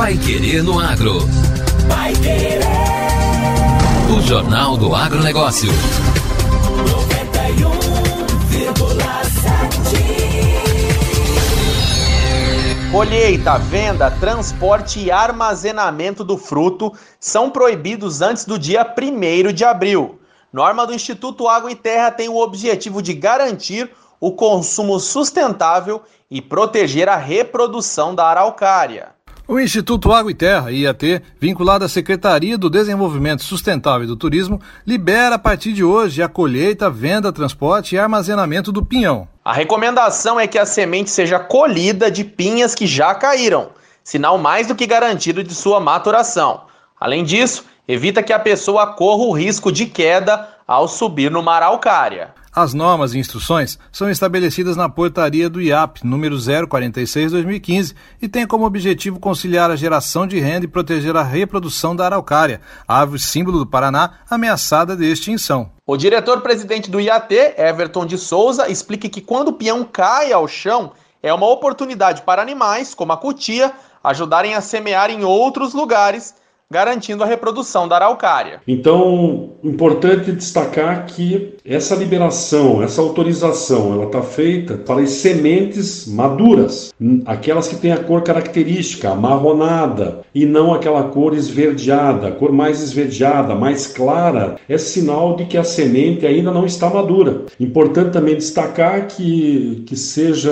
Pai Querer no Agro. Pai Querer. O Jornal do Agronegócio. 91,7. Colheita, venda, transporte e armazenamento do fruto são proibidos antes do dia 1 de abril. Norma do Instituto Água e Terra tem o objetivo de garantir o consumo sustentável e proteger a reprodução da araucária. O Instituto Água e Terra, IAT, vinculado à Secretaria do Desenvolvimento Sustentável e do Turismo, libera a partir de hoje a colheita, venda, transporte e armazenamento do pinhão. A recomendação é que a semente seja colhida de pinhas que já caíram, sinal mais do que garantido de sua maturação. Além disso, evita que a pessoa corra o risco de queda ao subir numa araucária. As normas e instruções são estabelecidas na portaria do IAP, número 046-2015, e têm como objetivo conciliar a geração de renda e proteger a reprodução da araucária, árvore símbolo do Paraná ameaçada de extinção. O diretor-presidente do IAT, Everton de Souza, explica que quando o peão cai ao chão, é uma oportunidade para animais, como a cutia, ajudarem a semear em outros lugares garantindo a reprodução da araucária. Então, importante destacar que essa liberação, essa autorização, ela está feita para as sementes maduras, aquelas que têm a cor característica, amarronada, e não aquela cor esverdeada, cor mais esverdeada, mais clara, é sinal de que a semente ainda não está madura. Importante também destacar que, que seja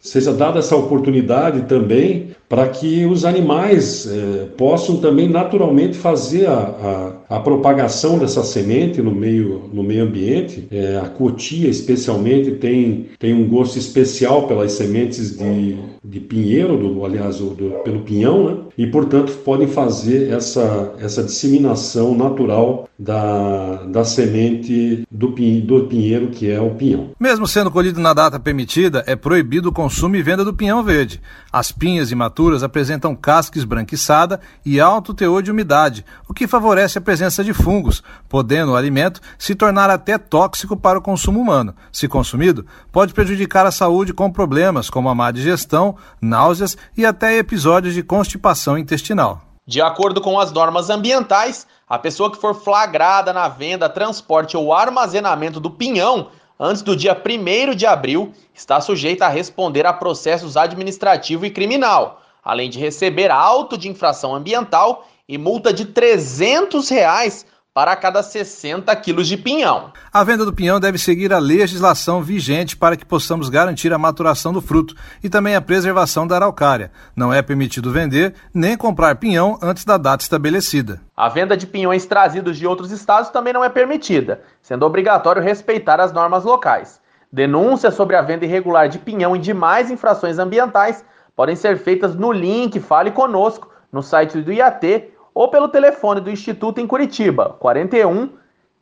seja dada essa oportunidade também para que os animais eh, possam também naturalmente fazer a, a, a, propagação dessa semente no meio, no meio ambiente. Eh, a cotia, especialmente, tem, tem um gosto especial pelas sementes de, de pinheiro, do, aliás, do, pelo pinhão, né? e, portanto, podem fazer essa, essa disseminação natural da, da semente do, pin, do pinheiro, que é o pinhão. Mesmo sendo colhido na data permitida, é proibido o consumo e venda do pinhão verde. As pinhas imaturas apresentam casca esbranquiçada e alto teor de umidade, o que favorece a presença de fungos, podendo o alimento se tornar até tóxico para o consumo humano. Se consumido, pode prejudicar a saúde com problemas como a má digestão, náuseas e até episódios de constipação intestinal. De acordo com as normas ambientais, a pessoa que for flagrada na venda, transporte ou armazenamento do pinhão antes do dia 1 de abril, está sujeita a responder a processos administrativo e criminal, além de receber auto de infração ambiental e multa de 300 reais para cada 60 quilos de pinhão. A venda do pinhão deve seguir a legislação vigente para que possamos garantir a maturação do fruto e também a preservação da araucária. Não é permitido vender nem comprar pinhão antes da data estabelecida. A venda de pinhões trazidos de outros estados também não é permitida, sendo obrigatório respeitar as normas locais. Denúncias sobre a venda irregular de pinhão e demais infrações ambientais podem ser feitas no link Fale Conosco no site do IAT ou pelo telefone do Instituto em Curitiba, 41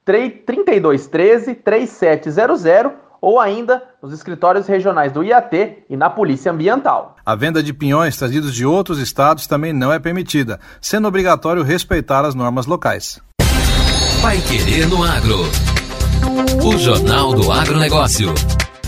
3213 3700 ou ainda nos escritórios regionais do IAT e na Polícia Ambiental. A venda de pinhões trazidos de outros estados também não é permitida, sendo obrigatório respeitar as normas locais. Vai Querer no Agro. O Jornal do Agronegócio.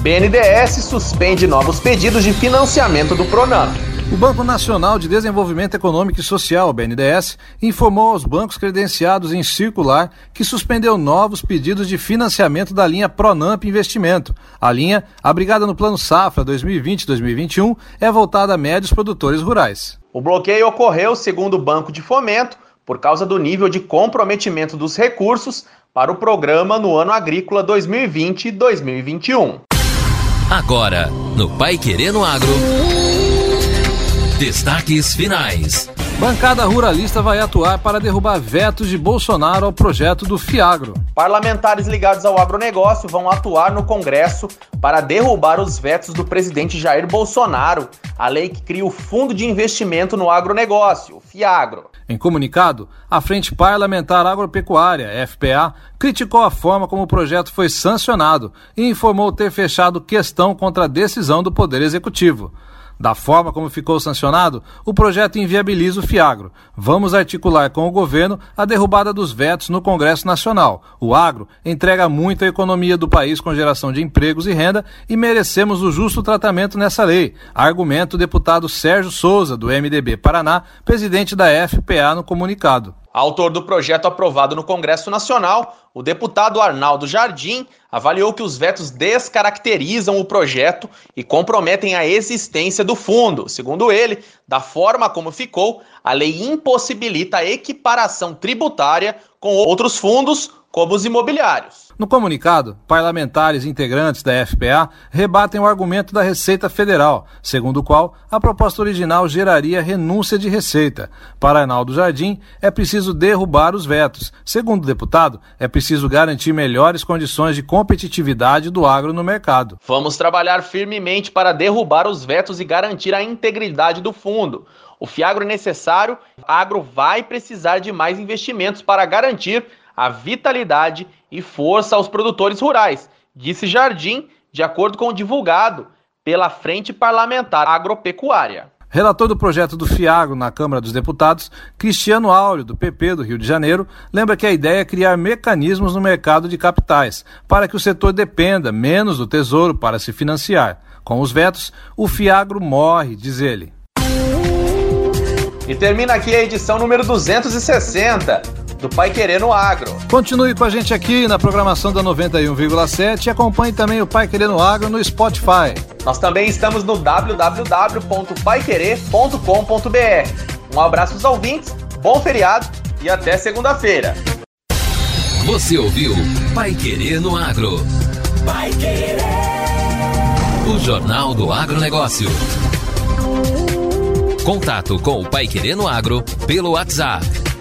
BNDES suspende novos pedidos de financiamento do Pronamp. O Banco Nacional de Desenvolvimento Econômico e Social, BNDES, informou aos bancos credenciados em circular que suspendeu novos pedidos de financiamento da linha Pronamp Investimento. A linha, abrigada no Plano Safra 2020-2021, é voltada a médios produtores rurais. O bloqueio ocorreu, segundo o Banco de Fomento, por causa do nível de comprometimento dos recursos para o programa no ano agrícola 2020-2021. Agora, no Pai Querendo Agro. Destaques finais. Bancada ruralista vai atuar para derrubar vetos de Bolsonaro ao projeto do Fiagro. Parlamentares ligados ao agronegócio vão atuar no Congresso para derrubar os vetos do presidente Jair Bolsonaro, a lei que cria o Fundo de Investimento no Agronegócio, o Fiagro. Em comunicado, a Frente Parlamentar Agropecuária, FPA, criticou a forma como o projeto foi sancionado e informou ter fechado questão contra a decisão do Poder Executivo. Da forma como ficou sancionado, o projeto inviabiliza o Fiagro. Vamos articular com o governo a derrubada dos vetos no Congresso Nacional. O agro entrega muito à economia do país com geração de empregos e renda e merecemos o justo tratamento nessa lei. Argumento o deputado Sérgio Souza, do MDB Paraná, presidente da FPA, no comunicado. Autor do projeto aprovado no Congresso Nacional, o deputado Arnaldo Jardim avaliou que os vetos descaracterizam o projeto e comprometem a existência do fundo. Segundo ele, da forma como ficou, a lei impossibilita a equiparação tributária com outros fundos como os imobiliários. No comunicado, parlamentares integrantes da FPA rebatem o argumento da Receita Federal, segundo o qual a proposta original geraria renúncia de receita. Para Arnaldo Jardim, é preciso derrubar os vetos. Segundo o deputado, é preciso garantir melhores condições de competitividade do agro no mercado. Vamos trabalhar firmemente para derrubar os vetos e garantir a integridade do fundo. O Fiagro é necessário, a agro vai precisar de mais investimentos para garantir a vitalidade e força aos produtores rurais, disse Jardim, de acordo com o divulgado pela Frente Parlamentar Agropecuária. Relator do projeto do FIAGRO na Câmara dos Deputados, Cristiano Áureo, do PP do Rio de Janeiro, lembra que a ideia é criar mecanismos no mercado de capitais, para que o setor dependa menos do Tesouro para se financiar. Com os vetos, o FIAGRO morre, diz ele. E termina aqui a edição número 260 do Pai Querer no Agro. Continue com a gente aqui na programação da 91,7 e acompanhe também o Pai Querer no Agro no Spotify. Nós também estamos no www.paiquerer.com.br. Um abraço aos ouvintes, bom feriado e até segunda-feira. Você ouviu Pai Querer no Agro. Pai Querer. O Jornal do Agronegócio. Contato com o Pai Querer no Agro pelo WhatsApp